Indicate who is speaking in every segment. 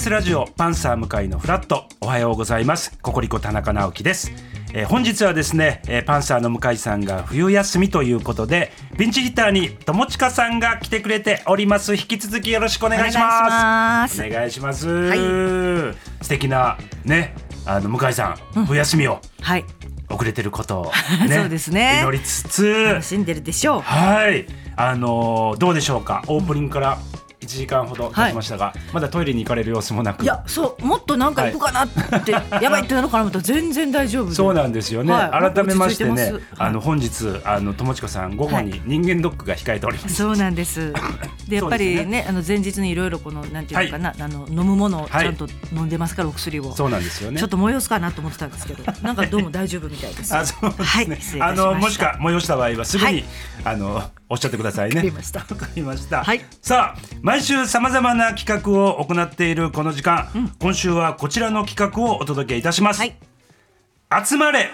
Speaker 1: TBS ラジオパンサー向井のフラット。おはようございます。ココリコ田中直樹です、えー本日はですね、えーパンサーの向井さんが冬休みということでピンチヒッターに友近さんが来てくれております。引き続きよろしくお願いします。
Speaker 2: お願いします。
Speaker 1: お願いします、素敵なねあの向井さん、冬休みを
Speaker 2: はい。
Speaker 1: 遅れてることを、
Speaker 2: そうですね。
Speaker 1: 祈りつつ。
Speaker 2: 楽しんでるでしょう。
Speaker 1: はい、あのーどうでしょうか、オープニングから。1時間ほど経ちましたが、まだトイレに行かれる様子もなく。
Speaker 2: いやそうもっとなんか行くかなって、やばいってなるかなと思ったら全然大丈夫で。
Speaker 1: そうなんですよね、
Speaker 2: はい。
Speaker 1: 改めましてね
Speaker 2: て
Speaker 1: あの本日あの友近さん午後に人間ドックが控えております、
Speaker 2: そうなんです。でやっぱり
Speaker 1: そう
Speaker 2: ね。あの前日にいろいろこのなんていうのかな、あの飲むものをちゃんと飲んでますから、お薬を。
Speaker 1: そうなんですよね。
Speaker 2: ちょっと催すかなと思ってたんですけど、なんかどうも大丈夫みたいです。
Speaker 1: あそうですね、
Speaker 2: はい、
Speaker 1: あのもしか催した場合はすぐに、
Speaker 2: はい。
Speaker 1: あのおっしゃってくださいね。
Speaker 2: わかりました。
Speaker 1: わかりました、
Speaker 2: はい。
Speaker 1: さあ毎週さまざまな企画を行っているこの時間、今週はこちらの企画をお届けいたします、
Speaker 2: はい。
Speaker 1: 集まれ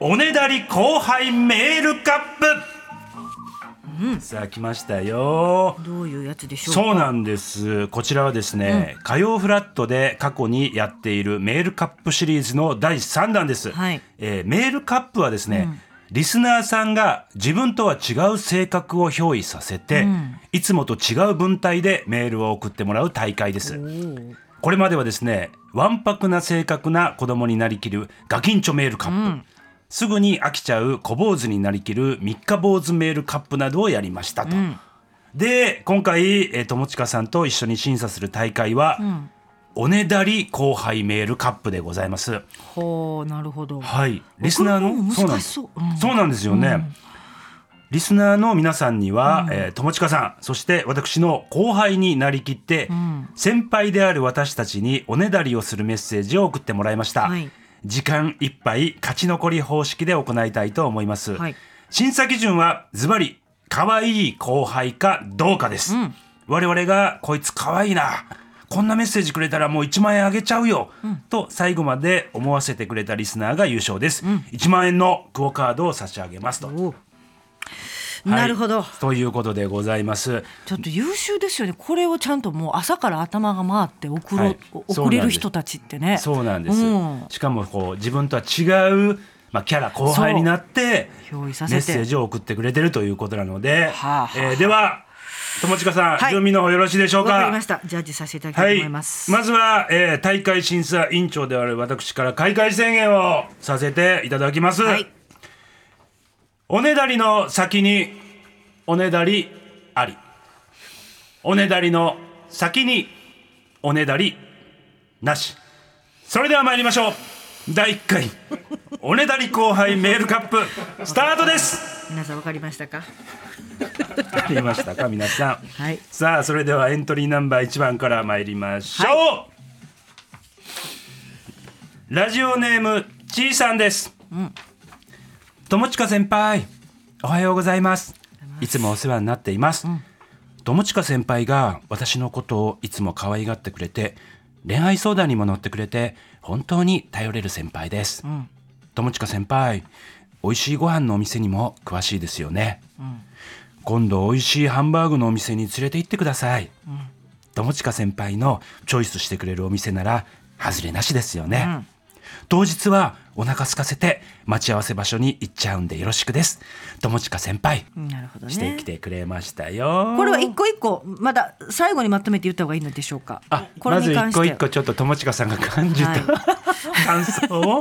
Speaker 1: おねだり後輩メールカップ、さあ来ましたよ。
Speaker 2: どういうやつでしょうか？
Speaker 1: そうなんです。こちらはですね、火曜フラットで過去にやっているメールカップシリーズの第3弾です、
Speaker 2: はい。
Speaker 1: えーメールカップはですね、リスナーさんが自分とは違う性格を憑依させて、いつもと違う文体でメールを送ってもらう大会です。これまではですねわんぱくな性格な子供になりきるガキンチョメールカップ、すぐに飽きちゃう小坊主になりきる三日坊主メールカップなどをやりましたと。で今回、えー友近さんと一緒に審査する大会は、おねだり後輩メールカップでございます。
Speaker 2: ほうなるほど。
Speaker 1: はい、リスナーの？
Speaker 2: そう。
Speaker 1: なん
Speaker 2: うん。
Speaker 1: そうなんですよね。リスナーの皆さんには、えー友近さんそして私の後輩になりきって、先輩である私たちにおねだりをするメッセージを送ってもらいました、
Speaker 2: はい。
Speaker 1: 時間いっぱい勝ち残り方式で行いたいと思います、
Speaker 2: はい。
Speaker 1: 審査基準はズバリ可愛い後輩かどうかです、我々がこいつ可愛いなこんなメッセージくれたらもう1万円あげちゃうよ、と最後まで思わせてくれたリスナーが優勝です、1万円のクオカードを差し上げますと、はい
Speaker 2: なるほど。
Speaker 1: ということでございます。
Speaker 2: ちょっと優秀ですよね。これをちゃんともう朝から頭が回って送ろ、
Speaker 1: はい。
Speaker 2: 送れる人たちってね。
Speaker 1: そうなんです、
Speaker 2: うん
Speaker 1: しかもこう自分とは違う、まあ、キャラ後輩になって。メッ。セージを送ってくれてるということなので、
Speaker 2: はあはあ。
Speaker 1: えーでは友近さん、
Speaker 2: はい。
Speaker 1: 準備の方よろしいでしょうか？
Speaker 2: わかりました。ジャッジさせていただきたいと思い。ます。
Speaker 1: まずは、えー大会審査委員長である私から開会宣言をさせていただきます、
Speaker 2: はい。
Speaker 1: おねだりの先におねだりあり。おねだりの先におねだりなし。それでは参りましょう。第1回。おねだり後輩メールカップスタートです
Speaker 2: 皆さんわかりましたか？
Speaker 1: ありましたか？皆さん。
Speaker 2: はい。
Speaker 1: さあそれではエントリーナンバー1番から参りましょう、ラジオネームちーさんです、友近先輩おはようございます。いつもお世話になっています、友近先輩が私のことをいつも可愛がってくれて恋愛相談にも乗ってくれて本当に頼れる先輩です、友近先輩美味しいご飯のお店にも詳しいですよね、今度美味しいハンバーグのお店に連れて行ってください、友近先輩のチョイスしてくれるお店なら外れなしですよね、当日はお腹空かせて待ち合わせ場所に行っちゃうんでよろしくです。友近先輩
Speaker 2: なるほどね。
Speaker 1: してき。てくれましたよ。
Speaker 2: これは一個一個まだ最後にまとめて言った方がいいのでしょうか。
Speaker 1: あ
Speaker 2: これ
Speaker 1: まず一個一個ちょっと友近さんが感じた、
Speaker 2: はい。
Speaker 1: 感想を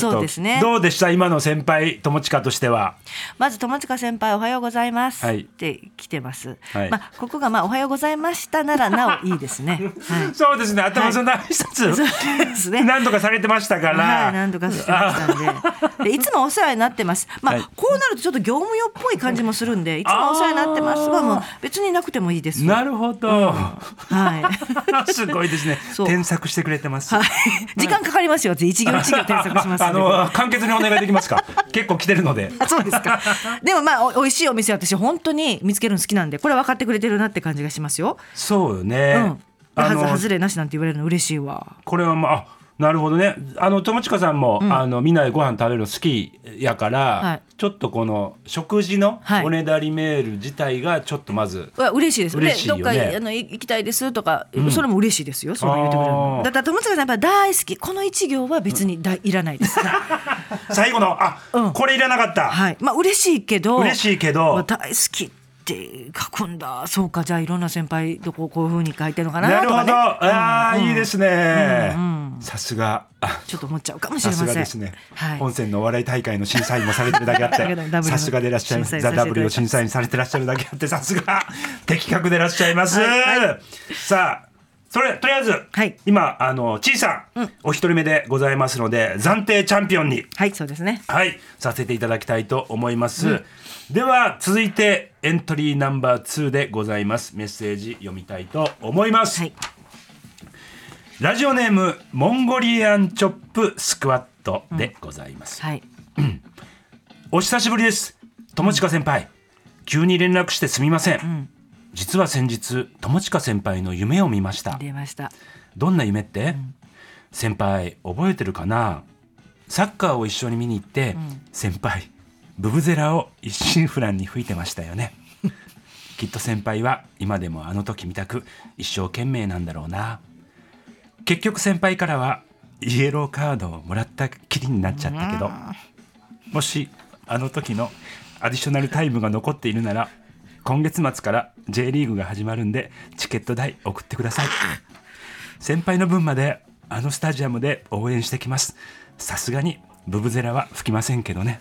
Speaker 1: ちょっと
Speaker 2: そうですね。
Speaker 1: どうでした？今の先輩友近としては。
Speaker 2: まず友近先輩おはようございます、
Speaker 1: はい。
Speaker 2: って来てます。
Speaker 1: はい。
Speaker 2: まあここがまあおはようございましたならなおいいですね。はい。
Speaker 1: そうですね。頭その挨拶、
Speaker 2: そうですね。
Speaker 1: 何度かされてましたから、
Speaker 2: はい、何度かしてましたんで。でいつもお世話になってます。まあ、
Speaker 1: はい。
Speaker 2: こうなるとちょっと業務用っぽい感じもするんでいつもお世話になってます。はもう別になくてもいいです。
Speaker 1: なるほど、
Speaker 2: はい。
Speaker 1: すごいですね。
Speaker 2: そう。
Speaker 1: 添削してくれてます、
Speaker 2: はい。時間かかりますよ。一行一行添削します
Speaker 1: あの簡潔にお願いできますか？結構来てるので
Speaker 2: あそうですか。でもまあお美味しいお店私本当に見つけるの好きなんでこれ分かってくれてるなって感じがしますよ。
Speaker 1: そうよね、
Speaker 2: うん。はず外れなしなんて言われるの嬉しいわ。
Speaker 1: これはまあなるほどね。あの友近さんも、あのみんなでご飯食べるの好きやから、
Speaker 2: はい。
Speaker 1: ちょっとこの食事の
Speaker 2: はい。
Speaker 1: おねだりメール自体がちょっとまず、
Speaker 2: わ嬉しいです。
Speaker 1: 嬉しいよね。
Speaker 2: でどっかあのい行きたいですとか、それも嬉しいですよそう言ってくれるだから友近さんやっぱ大好き。この一行は別にだいらないです、
Speaker 1: 最後のあ、
Speaker 2: うん。
Speaker 1: これいらなかった、
Speaker 2: はい。まあ嬉しいけど
Speaker 1: 嬉しいけど。
Speaker 2: まあ大好きって書くんだ。そうかじゃあいろんな先輩どここういうふうに書いてるのかな
Speaker 1: なるほど、
Speaker 2: とかね。
Speaker 1: ああ、
Speaker 2: うん
Speaker 1: いいですね、
Speaker 2: うん
Speaker 1: さすが。あ
Speaker 2: ちょっと思っちゃうかもしれ
Speaker 1: さ
Speaker 2: ますせん。
Speaker 1: がですね、
Speaker 2: はい。
Speaker 1: 本線のお笑い大会の審査員もされてるだけあって さすがでいらっしゃいます。ザ・ W を審査員されてらっしゃるだけあってさすが。的確でいらっしゃいます、
Speaker 2: はい
Speaker 1: さあそれとりあえず、
Speaker 2: はい。
Speaker 1: 今あのちいさん、お一人目でございますので暫定チャンピオンに。
Speaker 2: はいそうですね。
Speaker 1: はいさせていただきたいと思います、では続いてエントリーナンバー2でございます。メッセージ読みたいと思います、
Speaker 2: はい。
Speaker 1: ラジオネームモンゴリアンチョップスクワットでございます、
Speaker 2: はい。
Speaker 1: お久しぶりです。友近先輩。急に連絡してすみません、実は先日友近先輩の夢を見ました。
Speaker 2: 出ました。
Speaker 1: どんな夢って、先輩覚えてるかな？サッカーを一緒に見に行って、先輩ブブゼラを一心不乱に吹いてましたよね。きっと先輩は今でもあの時みたく一生懸命なんだろうな。結局先輩からはイエローカードをもらったきりになっちゃったけどもしあの時のアディショナルタイムが残っているなら今月末から J リーグが始まるんでチケット代送ってください。先輩の分まであのスタジアムで応援してきます。さすがにブブゼラは吹きませんけどね、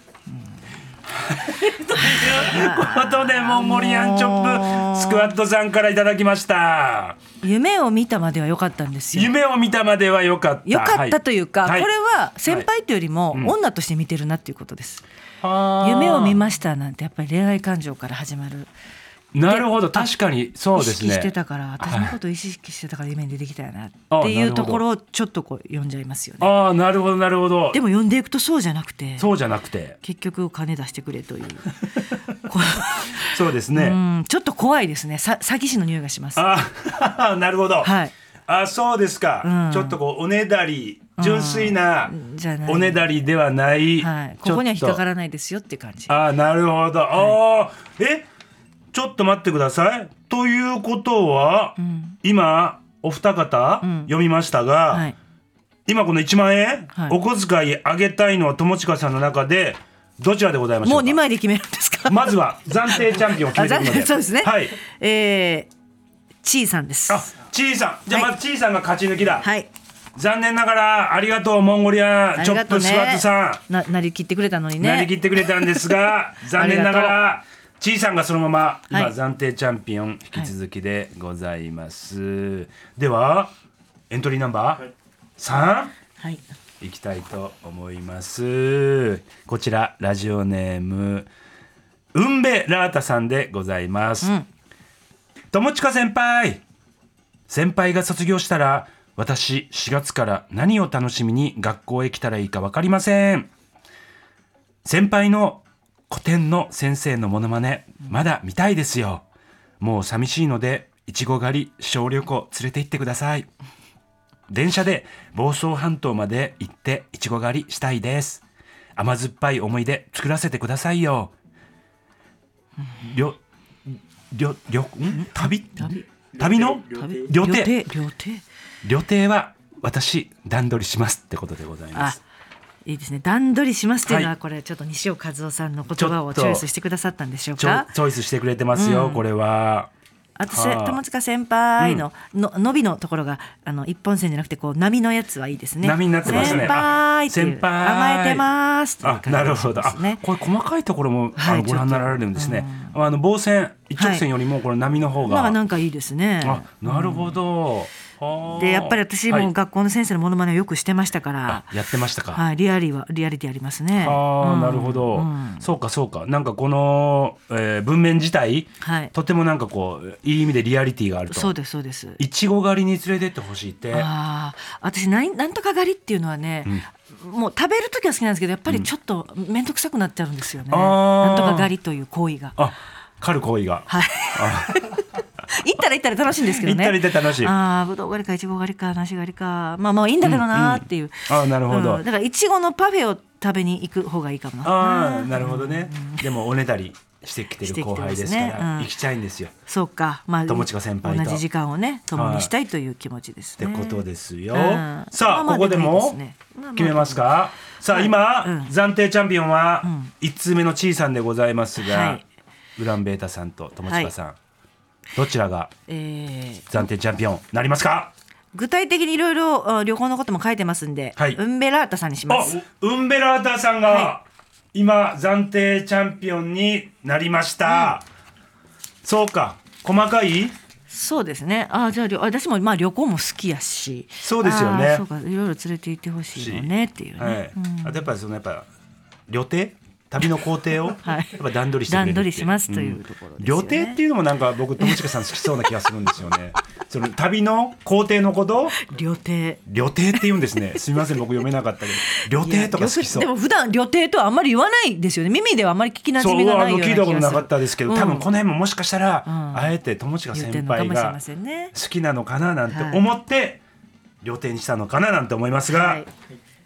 Speaker 1: ということでモンゴリアンチョップスクワットさんからいただきました。
Speaker 2: 夢を見たまでは良かったんですよ。
Speaker 1: 夢を見たまでは良かった。
Speaker 2: 良かったというか、
Speaker 1: はい。
Speaker 2: これは先輩というよりも
Speaker 1: ん。
Speaker 2: 女として見てるなっていうことです、
Speaker 1: はあ
Speaker 2: 夢を見ましたなんてやっぱり恋愛感情から始まる
Speaker 1: なるほど。確かに。そう
Speaker 2: 意
Speaker 1: ですね。
Speaker 2: 識してたから私のことを意識してたから夢に出てきたよな
Speaker 1: あ
Speaker 2: っていうところをちょっとこう読んじゃいますよね。
Speaker 1: ああなるほどなるほど。
Speaker 2: でも読んでいくとそうじゃなくて
Speaker 1: そうじゃなくて。
Speaker 2: 結局金出してくれという。こ
Speaker 1: そうですね、
Speaker 2: ううんちょっと怖いですね。さ詐欺師の匂いがします。
Speaker 1: ああ なるほど、
Speaker 2: はい。
Speaker 1: あそうですか、
Speaker 2: うん。
Speaker 1: ちょっとこうおねだり純粋なおねだりではない、
Speaker 2: はい、
Speaker 1: ちょっと。
Speaker 2: ここには引っかからないですよって感じ。
Speaker 1: あなるほど、ああえちょっと待ってください。ということは、
Speaker 2: ん。
Speaker 1: 今お二方、
Speaker 2: ん。
Speaker 1: 読みましたが、
Speaker 2: はい。
Speaker 1: 今この1万円、
Speaker 2: はい。
Speaker 1: お小遣いあげたいのは友近さんの中でどちらでございましょ
Speaker 2: もう
Speaker 1: うか
Speaker 2: 2枚で決めるんですか？
Speaker 1: まずは暫定チャンピオンを決めていくので
Speaker 2: あそうですね。
Speaker 1: はい。
Speaker 2: えー、ちーさんです。
Speaker 1: あちいさん。じゃあ
Speaker 2: はい。
Speaker 1: まずちいさんが勝ち抜きだ、
Speaker 2: はい。
Speaker 1: 残念ながらありがとうモンゴリアンチョップスワットさん、
Speaker 2: ななりきってくれたのにね。
Speaker 1: なりきってくれたんですが 残念なが
Speaker 2: あ
Speaker 1: らちいさんがそのまま今、
Speaker 2: はい。
Speaker 1: 暫定チャンピオン引き続きでございます、ではエントリーナンバー3
Speaker 2: はい。
Speaker 1: いきたいと思います。こちらラジオネームうんべラータさんでございます、
Speaker 2: うん。
Speaker 1: 友近先輩。先輩が卒業したら私4月から何を楽しみに学校へ来たらいいか分かりません。先輩の古典の先生のモノマネまだ見たいですよ。もう寂しいのでいちご狩り小旅行連れて行ってください。電車で房総半島まで行っていちご狩りしたいです。甘酸っぱい思い出作らせてくださいよ。りょりょりょん旅？
Speaker 2: 旅？
Speaker 1: 旅の
Speaker 2: 旅
Speaker 1: 旅程？
Speaker 2: 旅程
Speaker 1: は私段取りしますってことでございま
Speaker 2: あ
Speaker 1: す
Speaker 2: いいですね。段取りしますっていうのは
Speaker 1: はい。
Speaker 2: これちょっと西尾和夫さんの言葉をチョイスしてくださったんでしょうか？
Speaker 1: チョイスしてくれてますよ、
Speaker 2: うん。
Speaker 1: これは。
Speaker 2: あとせ
Speaker 1: はあ
Speaker 2: 友近先輩の,、の伸びのところがあの一本線じゃなくてこう波のやつはいいですね。
Speaker 1: 波になってますね。
Speaker 2: 先輩甘えてます
Speaker 1: あなるほど。これ細かいところも、
Speaker 2: はい
Speaker 1: あのご覧になられるんですね、あの棒線一直線よりもこれ波の方が、
Speaker 2: なんかいいですね。
Speaker 1: あなるほど、はあ
Speaker 2: でやっぱり私
Speaker 1: はい。
Speaker 2: も学校の先生のモノマネをよくしてましたから、
Speaker 1: あやってましたか、
Speaker 2: はい、リアリはリアリティありますね。
Speaker 1: ああ、
Speaker 2: うん。
Speaker 1: なるほど、
Speaker 2: うん。
Speaker 1: そうかそうか。なんかこの、えー文面自体
Speaker 2: はい、
Speaker 1: とてもなんかこういい意味でリアリティがあると。
Speaker 2: そうですそうです。
Speaker 1: いちご狩りに連れてってほしいって。
Speaker 2: ああ、私なんなんとか狩りっていうのはね、もう食べる時は好きなんですけどやっぱりちょっと面倒くさくなっちゃうんですよね。なんとか狩りという行為が。
Speaker 1: あ狩る行為が。
Speaker 2: はい。行ったら行ったら楽しいんですけどね。
Speaker 1: 行ったら行ったら楽しい。
Speaker 2: ああぶどう狩りかいちご狩りか梨狩りかまあまあいいんだけどなーっていう、
Speaker 1: ああなるほど、
Speaker 2: うん。だからいちごのパフェを食べに行く方がいいかもな。
Speaker 1: ああなるほどね、でもおねだりしてきてる後輩ですから
Speaker 2: ね。うん。
Speaker 1: 行きたいんですよ、
Speaker 2: そうか。まあ
Speaker 1: 友近先輩と。
Speaker 2: 同じ時間をね共にしたいという気持ちですね。
Speaker 1: ってことですよ、
Speaker 2: うん。
Speaker 1: さあ、
Speaker 2: まあまあ
Speaker 1: ここで
Speaker 2: でもいい
Speaker 1: も
Speaker 2: ですね。まあまあ
Speaker 1: 決めますか、さあ今、
Speaker 2: うん。
Speaker 1: 暫定チャンピオンは1通目のちいさんでございますが、
Speaker 2: はい。
Speaker 1: ウランベータさんと友近さん、どちらが
Speaker 2: えー
Speaker 1: 暫定チャンピオンなりますか？
Speaker 2: 具体的にいろいろあ旅行のことも書いてますんで、
Speaker 1: はい。
Speaker 2: ウンベラータさんにし
Speaker 1: あ
Speaker 2: ます。
Speaker 1: ウンベラータさんが、
Speaker 2: は
Speaker 1: 今暫定チャンピオンになりました、そうか。細かい？
Speaker 2: そうですね。あじゃあ私もまあ旅行も好きやし。
Speaker 1: そうですよね。
Speaker 2: そうか。いろいろ連れて行ってほしいよねっていうね、
Speaker 1: はい。
Speaker 2: うん。
Speaker 1: あとやっぱりそのやっぱ旅程？旅の工程をや
Speaker 2: はい。
Speaker 1: っぱ段取りしてくれる
Speaker 2: 段取りしますというところですよ
Speaker 1: 旅
Speaker 2: ね、
Speaker 1: 程っていうのもなんか僕友近さん好きそうな気がするんですよね。その旅の工程のこと
Speaker 2: 旅程。
Speaker 1: 旅程って言うんですね。すみません僕読めなかったけど。旅程とか好きそう。
Speaker 2: でも普段旅程とはあんまり言わないですよね。耳ではあんまり聞きなじ
Speaker 1: そう
Speaker 2: みがないような気がす。る
Speaker 1: たことなかったですけど、多分この辺ももしかしたら、
Speaker 2: うん。
Speaker 1: あえて友近先輩が好きなのかななんて思って、旅程にしたのかななんて思いますが、
Speaker 2: はい。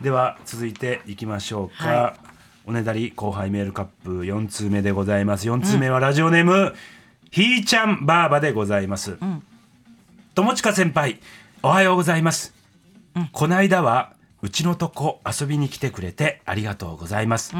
Speaker 1: では続いていきましょうか、
Speaker 2: は
Speaker 1: おねだり後輩メールカップ4通目でございます。4通目はラジオネーム、ひーちゃんばあばでございます、
Speaker 2: ん
Speaker 1: 友近先輩おはようございます、こないだはうちのとこ遊びに来てくれてありがとうございます、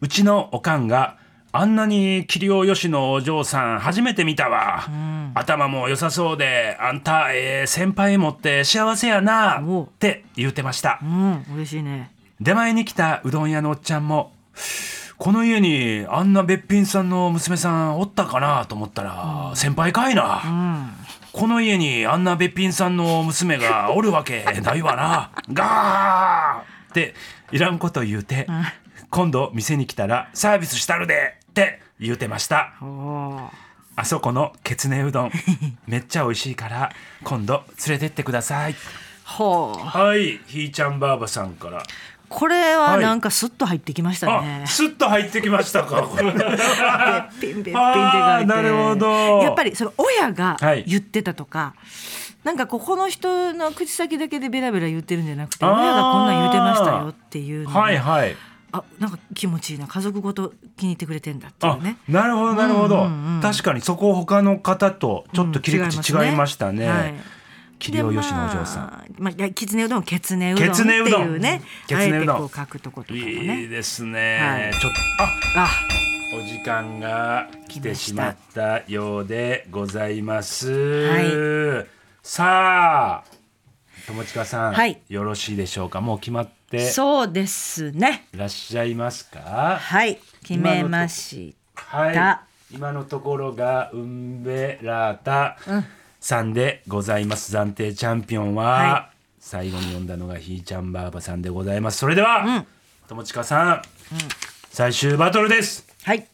Speaker 1: うちのおかんがあんなに器量よしのお嬢さん初めて見たわ、頭も良さそうであんた、えー先輩持って幸せやなって言うてました。
Speaker 2: うん嬉しいね
Speaker 1: 出前に来たうどん屋のおっちゃんもこの家にあんなべっぴんさんの娘さんおったかなと思ったら、先輩かいな、
Speaker 2: うん
Speaker 1: この家にあんなべっぴんさんの娘がおるわけないわな。ガーっていらんこと言うて、今度店に来たらサービスしたるでって言うてました。あそこのケツネうどんめっちゃ美味しいから今度連れてってください。
Speaker 2: ほう
Speaker 1: はい、ひーちゃんばあばさんから。
Speaker 2: これはなんかスッと入ってきましたね
Speaker 1: あ、。スッと入ってきましたか。なるほど
Speaker 2: やっぱりその親が
Speaker 1: はい
Speaker 2: 言ってたとか、なんかここの人の口先だけでベラベラ言ってるんじゃなくて親がこんなん言ってましたよっていう
Speaker 1: はいはい。
Speaker 2: あなんか気持ちいいな家族ごと気に入ってくれてんだってい
Speaker 1: あ
Speaker 2: うね。
Speaker 1: なるほどなるほど、
Speaker 2: うんうんうん
Speaker 1: 確かにそこ他の方とちょっと切り口
Speaker 2: うん
Speaker 1: 違いましたね。
Speaker 2: はい
Speaker 1: 器量よしのお嬢さん。
Speaker 2: でまあ、きつねうどんけつねうどんっていうね
Speaker 1: きつねうどん。
Speaker 2: こう書くとことかも
Speaker 1: いい
Speaker 2: ね
Speaker 1: ですね、
Speaker 2: はい
Speaker 1: ちょっとあ
Speaker 2: あ
Speaker 1: お時間が来てしまったようでございます、
Speaker 2: は
Speaker 1: さあ友近さん、
Speaker 2: はい。
Speaker 1: よろしいでしょうか？もう決まって
Speaker 2: そうですね。
Speaker 1: いらっしゃいますか？
Speaker 2: はい決めまし
Speaker 1: はい
Speaker 2: た
Speaker 1: 今のところがウンベラータ
Speaker 2: うん
Speaker 1: さんでございます。暫定チャンピオンは、
Speaker 2: は
Speaker 1: 最後に読んだのがひーちゃんばあばさんでございます。それでは、
Speaker 2: うん。
Speaker 1: 友近さん、最終バトルです。
Speaker 2: はい。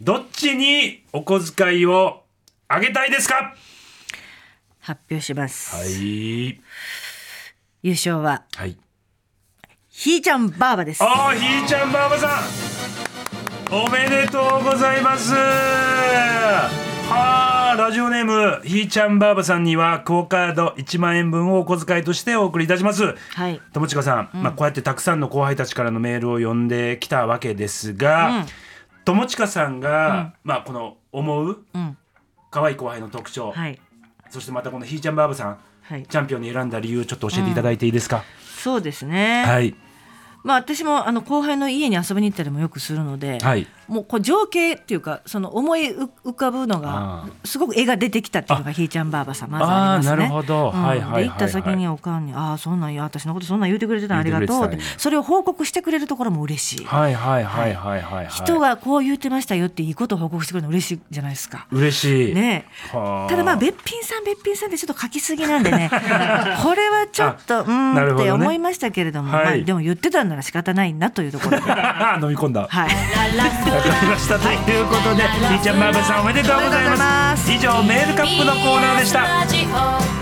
Speaker 1: どっちにお小遣いをあげたいですか？
Speaker 2: 発表します、
Speaker 1: はい。
Speaker 2: 優勝は
Speaker 1: はい。
Speaker 2: ひーちゃんばあばです。
Speaker 1: あーひーちゃんばあばさん。おめでとうございますはあラジオネームひーちゃんばあばさんにはクオカード1万円分をお小遣いとしてお送りいたします。
Speaker 2: はい。
Speaker 1: 友近さん、まあ、こうやってたくさんの後輩たちからのメールを読んできたわけですが、
Speaker 2: うん。
Speaker 1: 友近さんが、まあ、この思う
Speaker 2: うん。
Speaker 1: 可愛い後輩の特徴、
Speaker 2: はい。
Speaker 1: そしてまたこのひーちゃんばあばさん
Speaker 2: はい。
Speaker 1: チャンピオンに選んだ理由ちょっと教えていただいていいですか、
Speaker 2: そうですね、
Speaker 1: はい。
Speaker 2: まあ私もあの後輩の家に遊びに行ったりもよくするので、
Speaker 1: はい
Speaker 2: もうこう情景っていうかその思い浮かぶの
Speaker 1: あ
Speaker 2: がすごく絵が出てきたっていうのがひーちゃんばあばさんまずありますね。
Speaker 1: なるほど。
Speaker 2: うん。
Speaker 1: はいはいはいはい。
Speaker 2: で行った先におかんに「ああそんなんや。私のことそんなん言うてくれてたのありがとう」ってそれを報告してくれるところも嬉しい。
Speaker 1: はいはいはいはいはい。はい
Speaker 2: 人がこう言ってましたよっていいことを報告してくれるの嬉しいじゃないですか。
Speaker 1: 嬉しい、
Speaker 2: ね。
Speaker 1: はあ。
Speaker 2: ただまあべっぴんさんべっぴんさんってちょっと書きすぎなんでね。これはちょっとうーんって思いましたけれども、
Speaker 1: はい
Speaker 2: まあ、でも言ってたんなら仕方ないなというところで。は
Speaker 1: 飲み込んだ。わ
Speaker 2: い
Speaker 1: かりました、ということでひーちゃんばあばさんおめでとうございま
Speaker 2: ます。す
Speaker 1: 以上メールカップのコーナーでした